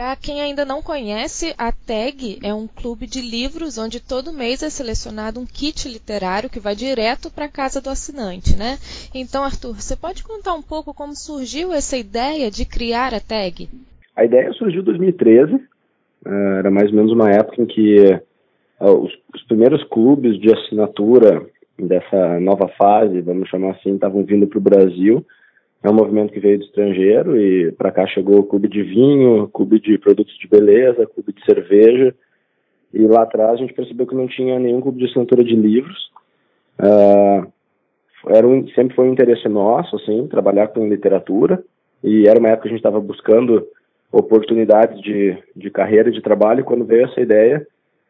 Para quem ainda não conhece, a TAG é um clube de livros onde todo mês é selecionado um kit literário que vai direto para a casa do assinante, né? Então, Arthur, você pode contar um pouco como surgiu essa ideia de criar a TAG? A ideia surgiu em 2013, eh, era mais ou menos uma época em que eh, os, os primeiros clubes de assinatura dessa nova fase, vamos chamar assim, estavam vindo para o Brasil é um movimento que veio do estrangeiro e para cá chegou clube de vinho, clube de produtos de beleza, clube de cerveja. E lá atrás a gente percebeu que não tinha nenhum clube de assinatura de livros. Uh, era um, sempre foi um interesse nosso, assim, trabalhar com literatura. E era uma época que a gente estava buscando oportunidades de, de carreira e de trabalho. Quando veio essa ideia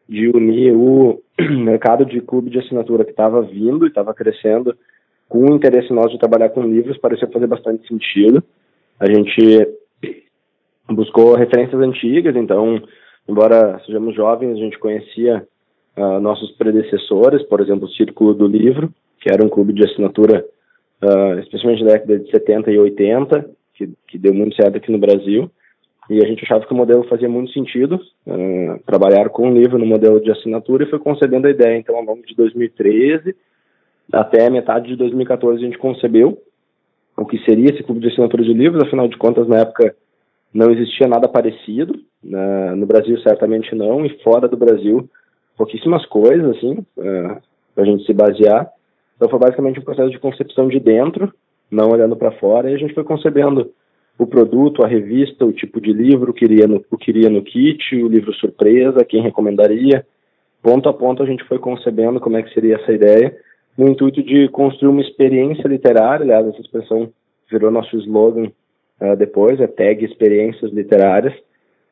de unir o mercado de clube de assinatura que estava vindo e estava crescendo com o interesse nosso de trabalhar com livros, pareceu fazer bastante sentido. A gente buscou referências antigas, então, embora sejamos jovens, a gente conhecia uh, nossos predecessores, por exemplo, o Círculo do Livro, que era um clube de assinatura, uh, especialmente da década de 70 e 80, que, que deu muito certo aqui no Brasil, e a gente achava que o modelo fazia muito sentido, uh, trabalhar com um livro no modelo de assinatura, e foi concebendo a ideia, então, ao longo de 2013, até metade de 2014 a gente concebeu o que seria esse clube de assinatura de livros, afinal de contas, na época não existia nada parecido, né? no Brasil certamente não, e fora do Brasil pouquíssimas coisas, assim, uh, é, para a gente se basear. Então foi basicamente um processo de concepção de dentro, não olhando para fora, e a gente foi concebendo o produto, a revista, o tipo de livro, o que iria no, que iria no kit, o livro surpresa, quem recomendaria. Ponto a ponto a gente foi concebendo como é que seria essa ideia, no intuito de construir uma experiência literária, aliás, essa expressão virou nosso slogan uh, depois, é tag experiências literárias, uh,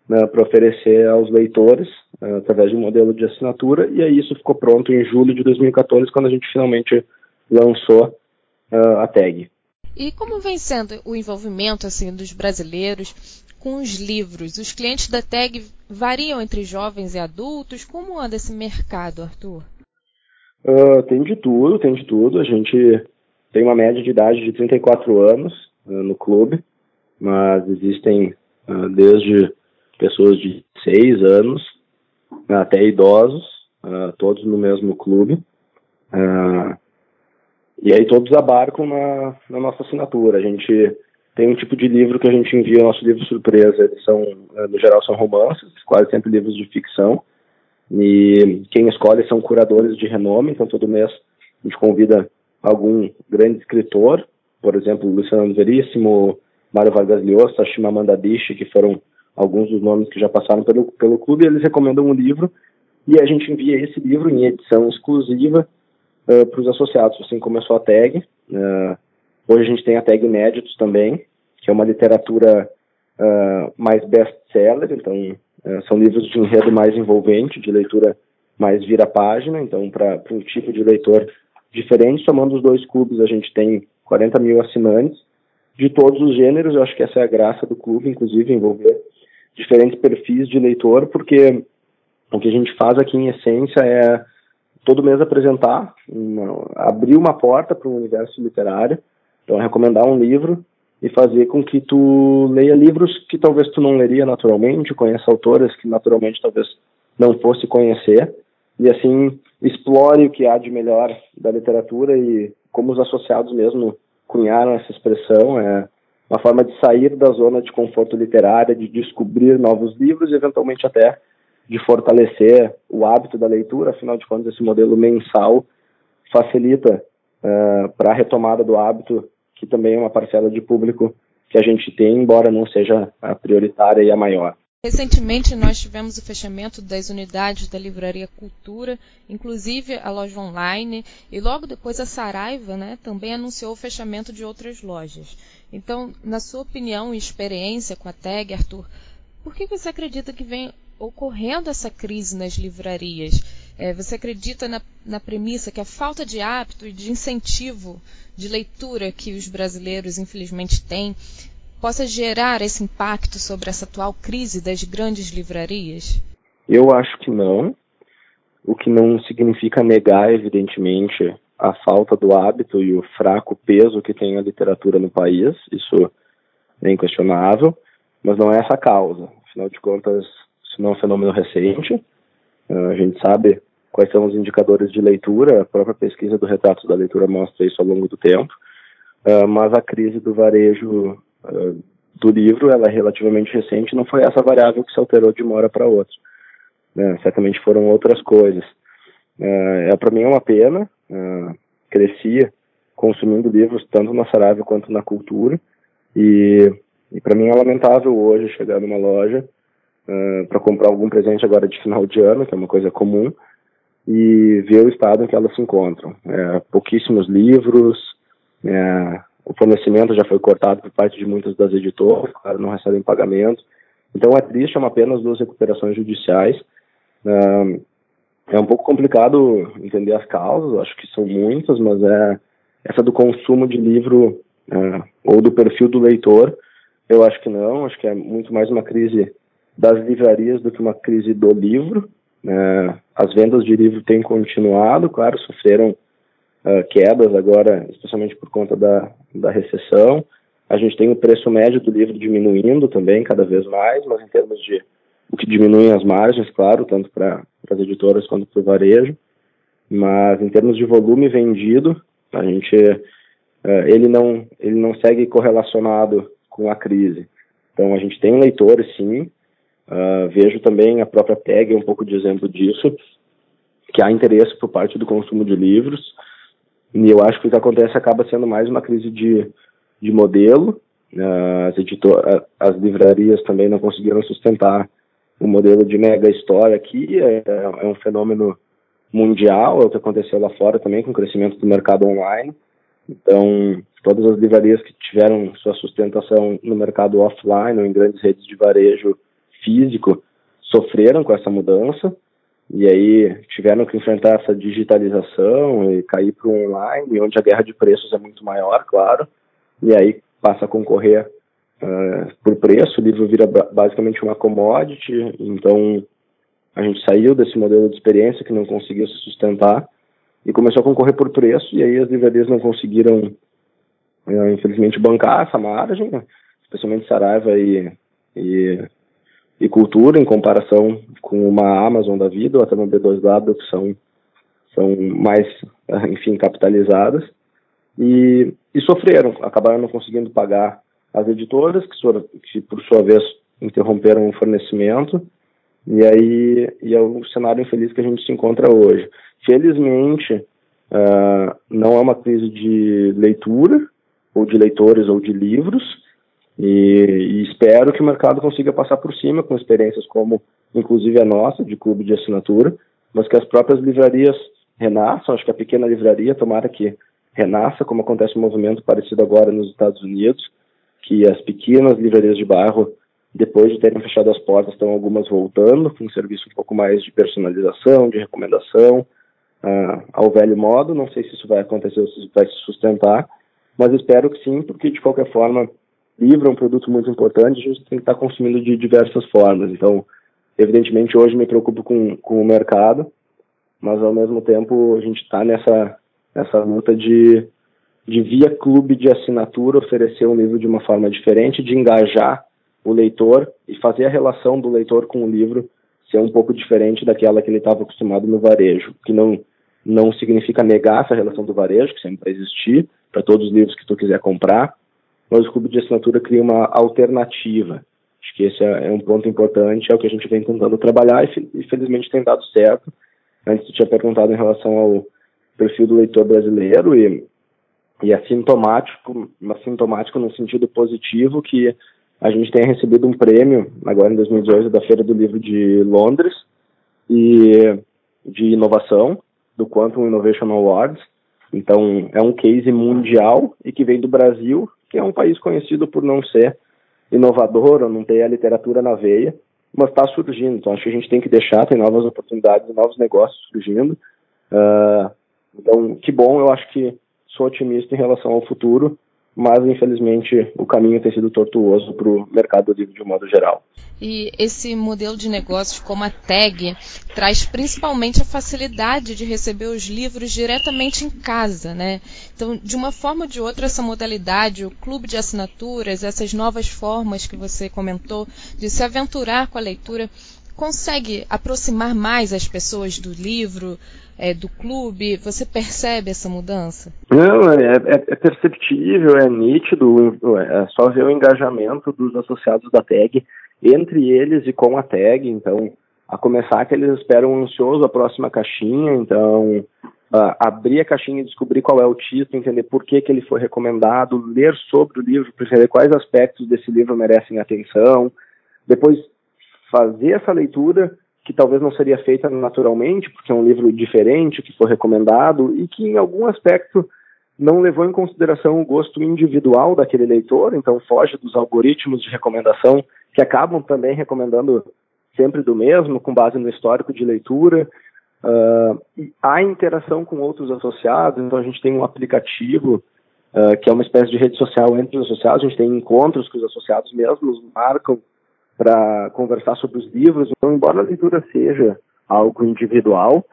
né, para oferecer aos leitores uh, através de um modelo de assinatura, e aí isso ficou pronto em julho de 2014, quando a gente finalmente lançou a tag. E como vem sendo o envolvimento assim dos brasileiros com os livros? Os clientes da tag variam entre jovens e adultos? Como anda esse mercado, Arthur? Uh, tem de tudo, tem de tudo. A gente tem uma média de idade de 34 anos uh, no clube, mas existem uh, desde pessoas de 6 anos até idosos, todos no mesmo clube. e aí todos abarcam na, na, nossa assinatura. A gente tem um tipo de livro que a gente envia, nosso livro surpresa, eles são, no geral são romances, quase sempre livros de ficção, e quem escolhe são curadores de renome, então todo mês a gente convida algum grande escritor, por exemplo, Luciano Veríssimo, Mário Vargas Llosa, Shimamanda Adichie, que foram alguns dos nomes que já passaram pelo, pelo clube, eles recomendam um livro e a gente envia esse livro em edição exclusiva uh, para os associados, assim começou a tag. Uh, hoje a gente tem a tag Inéditos também, que é uma literatura uh, mais best-seller, então são livros de enredo mais envolvente, de leitura mais vira-página, então para um tipo de leitor diferente, somando os dois clubes, a gente tem 40 mil assinantes. De todos os gêneros, eu acho que essa é a graça do clube, inclusive envolver diferentes perfis de leitor, porque o que a gente faz aqui em essência é todo mês apresentar, uma, abrir uma porta para o universo literário, então recomendar um livro e fazer com que tu leia livros que talvez tu não leria naturalmente, conheça autoras que naturalmente talvez não fosse conhecer, e assim explore o que há de melhor da literatura e como os associados mesmo cunharam essa expressão, é uma forma de sair da zona de conforto literária, de descobrir novos livros e eventualmente até de fortalecer o hábito da leitura, afinal de contas esse modelo mensal facilita uh, para a retomada do hábito que também é uma parcela de público que a gente tem, embora não seja a prioritária e a maior. Recentemente nós tivemos o fechamento das unidades da Livraria Cultura, inclusive a loja online, e logo depois a Saraiva né, também anunciou o fechamento de outras lojas. Então, na sua opinião e experiência com a TAG, Arthur, por que você acredita que vem ocorrendo essa crise nas livrarias? É, você acredita na, na premissa que a falta de hábito e de incentivo de leitura que os brasileiros, infelizmente, têm possa gerar esse impacto sobre essa atual crise das grandes livrarias? Eu acho que não, o que não significa negar, evidentemente, a falta do hábito e o fraco peso que tem a literatura no país, isso é inquestionável, mas não é essa a causa. afinal de contas, isso não é um fenômeno recente. Uh, a gente sabe quais são os indicadores de leitura, a própria pesquisa do retrato da leitura mostra isso ao longo do tempo, uh, mas a crise do varejo uh, do livro ela é relativamente recente, não foi essa variável que se alterou de uma hora para outra. Né? Certamente foram outras coisas. é para mim é uma pena, crescia consumindo livros tanto na Saraiva quanto na cultura, e, e para mim é lamentável hoje chegar numa loja para comprar algum presente agora de final de ano, que é uma coisa comum, e ver o estado em que elas se encontram. É, pouquíssimos livros, é, o fornecimento já foi cortado por parte de muitas das editoras, claro, não recebem pagamento. Então é triste, é apenas duas recuperações judiciais. É, é um pouco complicado entender as causas, acho que são muitas, mas é essa do consumo de livro é, ou do perfil do leitor, eu acho que não, acho que é muito mais uma crise das livrarias do que uma crise do livro. É, as vendas de livro têm continuado, claro, sofreram uh, quedas agora, especialmente por conta da, da recessão. A gente tem o preço médio do livro diminuindo também, cada vez mais, mas em termos de o que diminuem as margens, claro, tanto para as editoras quanto para o varejo. Mas em termos de volume vendido, a gente uh, ele não ele não segue correlacionado com a crise. Então a gente tem leitores sim, Uh, vejo também a própria PEG um pouco de exemplo disso, que há interesse por parte do consumo de livros, e eu acho que o que acontece acaba sendo mais uma crise de, de modelo. Uh, as, editor as livrarias também não conseguiram sustentar o modelo de mega história aqui, é, é um fenômeno mundial, é o que aconteceu lá fora também com o crescimento do mercado online. Então, todas as livrarias que tiveram sua sustentação no mercado offline ou em grandes redes de varejo físico sofreram com essa mudança e aí tiveram que enfrentar essa digitalização e cair para o online, onde a guerra de preços é muito maior, claro, e aí passa a concorrer uh, por preço, o livro vira basicamente uma commodity, então a gente saiu desse modelo de experiência que não conseguia se sustentar e começou a concorrer por preço, e aí as livrarias não conseguiram, uh, infelizmente, bancar essa margem, né? especialmente Saraiva e, e e cultura em comparação com uma Amazon da vida ou até uma B2W que são são mais enfim capitalizadas. E, e sofreram acabaram não conseguindo pagar as editoras que, que por sua vez interromperam o fornecimento. E aí e é o cenário infeliz que a gente se encontra hoje. Felizmente uh, não é uma crise de leitura ou de leitores ou de livros e, e, espero que o mercado consiga passar por cima com experiências como, inclusive a nossa, de clube de assinatura, mas que as próprias livrarias renasçam. Acho que a pequena livraria, tomara que renasça, como acontece um movimento parecido agora nos Estados Unidos, que as pequenas livrarias de bairro, depois de terem fechado as portas, estão algumas voltando, com um serviço um pouco mais de personalização, de recomendação, uh, ao velho modo. Não sei se isso vai acontecer ou se vai se sustentar, mas espero que sim, porque de qualquer forma livro é um produto muito importante, a gente tem que estar consumindo de diversas formas. Então, evidentemente, hoje me preocupo com, com o mercado, mas ao mesmo tempo a gente está nessa, nessa luta de, de, via clube de assinatura, oferecer um livro de uma forma diferente, de engajar o leitor e fazer a relação do leitor com o livro ser um pouco diferente daquela que ele estava acostumado no varejo, que não não significa negar essa relação do varejo, que sempre vai existir, para todos os livros que tu quiser comprar, mas o clube de assinatura cria uma alternativa. Acho que esse é, é um ponto importante, é o que a gente vem tentando trabalhar e felizmente tem dado certo. Antes tu tinha perguntado em relação ao perfil do leitor brasileiro e, e mas sintomático no sentido positivo que a gente tenha recebido um prêmio agora em 2018 da Feira do Livro de Londres e de inovação do Quantum Innovation Awards. Então é um case mundial e que vem do Brasil que é um país conhecido por não ser inovador ou não ter a literatura na veia, mas está surgindo. Então, acho que a gente tem que deixar, tem novas oportunidades, novos negócios surgindo. Uh, então, que bom, eu acho que sou otimista em relação ao futuro, mas infelizmente o caminho tem sido tortuoso para o mercado livre de um modo geral. E esse modelo de negócios como a TAG traz principalmente a facilidade de receber os livros diretamente em casa, né? Então, de uma forma ou de outra, essa modalidade, o clube de assinaturas, essas novas formas que você comentou de se aventurar com a leitura, consegue aproximar mais as pessoas do livro, é, do clube? Você percebe essa mudança? Não, é, é, é perceptível, é nítido, é só ver o engajamento dos associados da TAG entre eles e com a TAG, então, a começar que eles esperam ansioso a próxima caixinha, então, uh, abrir a caixinha e descobrir qual é o título, entender por que, que ele foi recomendado, ler sobre o livro, perceber quais aspectos desse livro merecem atenção, depois fazer essa leitura que talvez não seria feita naturalmente, porque é um livro diferente, que foi recomendado e que em algum aspecto não levou em consideração o gosto individual daquele leitor, então foge dos algoritmos de recomendação que acabam também recomendando sempre do mesmo, com base no histórico de leitura. Uh, há interação com outros associados, então a gente tem um aplicativo uh, que é uma espécie de rede social entre os associados, a gente tem encontros que os associados mesmos marcam para conversar sobre os livros. Então, embora a leitura seja algo individual,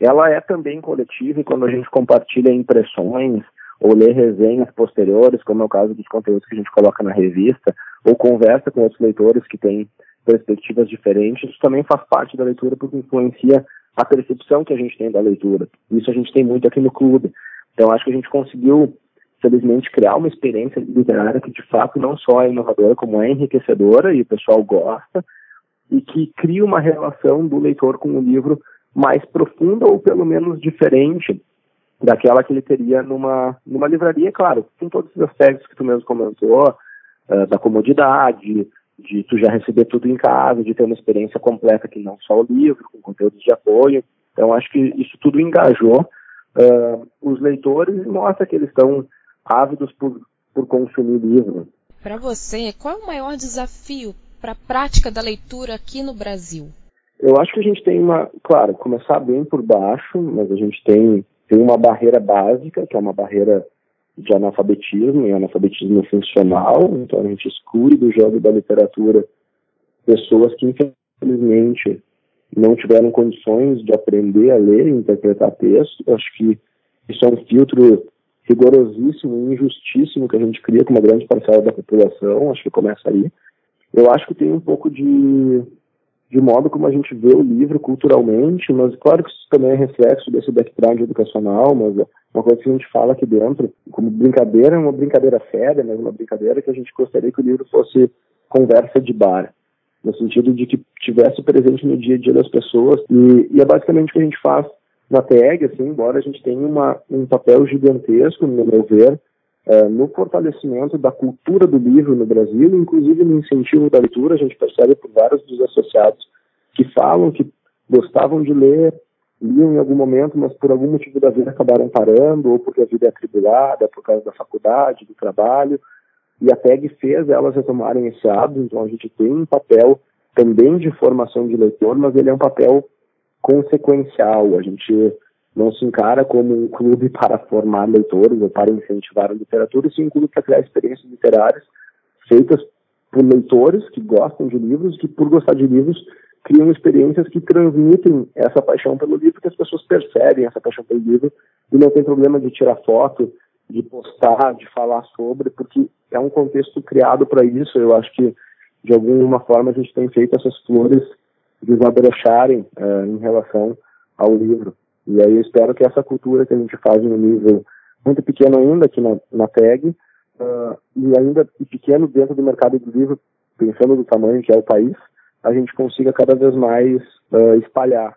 ela é também coletiva e quando a gente compartilha impressões ou lê resenhas posteriores, como é o caso dos conteúdos que a gente coloca na revista, ou conversa com outros leitores que têm perspectivas diferentes, isso também faz parte da leitura porque influencia a percepção que a gente tem da leitura. Isso a gente tem muito aqui no clube. Então acho que a gente conseguiu felizmente, criar uma experiência literária que, de fato, não só é inovadora, como é enriquecedora e o pessoal gosta, e que cria uma relação do leitor com o livro mais profunda ou, pelo menos, diferente daquela que ele teria numa, numa livraria, claro, com todos os aspectos que tu mesmo comentou, uh, da comodidade, de tu já receber tudo em casa, de ter uma experiência completa que não só o livro, com conteúdos de apoio. Então, acho que isso tudo engajou uh, os leitores e mostra que eles estão ávidos por, por consumir livro. Para você, qual é o maior desafio para a prática da leitura aqui no Brasil? Eu acho que a gente tem uma, claro, começar bem por baixo, mas a gente tem, tem uma barreira básica, que é uma barreira de analfabetismo e analfabetismo funcional, então a gente exclui do jogo da literatura pessoas que infelizmente não tiveram condições de aprender a ler e interpretar texto. Eu acho que isso é um filtro rigorosíssimo e injustíssimo que a gente cria com uma grande parcela da população, acho que começa aí. Eu acho que tem um pouco de, de modo como a gente vê o livro culturalmente, mas claro que isso também é reflexo desse background educacional, mas é uma coisa que a gente fala aqui dentro, como brincadeira, é uma brincadeira séria, mas uma brincadeira que a gente gostaria que o livro fosse conversa de bar, no sentido de que tivesse presente no dia a dia das pessoas, e, e é basicamente o que a gente faz na TEG, assim, embora a gente tenha uma, um papel gigantesco, no meu ver, é, no fortalecimento da cultura do livro no Brasil, inclusive no incentivo da leitura, a gente percebe por vários dos associados que falam que gostavam de ler, liam em algum momento, mas por algum motivo da vida acabaram parando, ou porque a vida é atribulada, por causa da faculdade, do trabalho, e a TEG fez elas retomarem esse hábito, então a gente tem um papel também de formação de leitor, mas ele é um papel consequencial. A gente não se encara como um clube para formar leitores ou para incentivar a literatura, sim um clube para criar experiências literárias feitas por leitores que gostam de livros, que por gostar de livros criam experiências que transmitem essa paixão pelo livro, que as pessoas percebem essa paixão pelo livro e não tem problema de tirar foto, de postar, de falar sobre, porque é um contexto criado para isso. Eu acho que de alguma forma a gente tem feito essas flores desabrocharem uh, em relação ao livro. E aí eu espero que essa cultura que a gente faz no nível muito pequeno ainda aqui na, na TEG, uh, e ainda pequeno dentro do mercado do livro, pensando do tamanho que é o país, a gente consiga cada vez mais uh, espalhar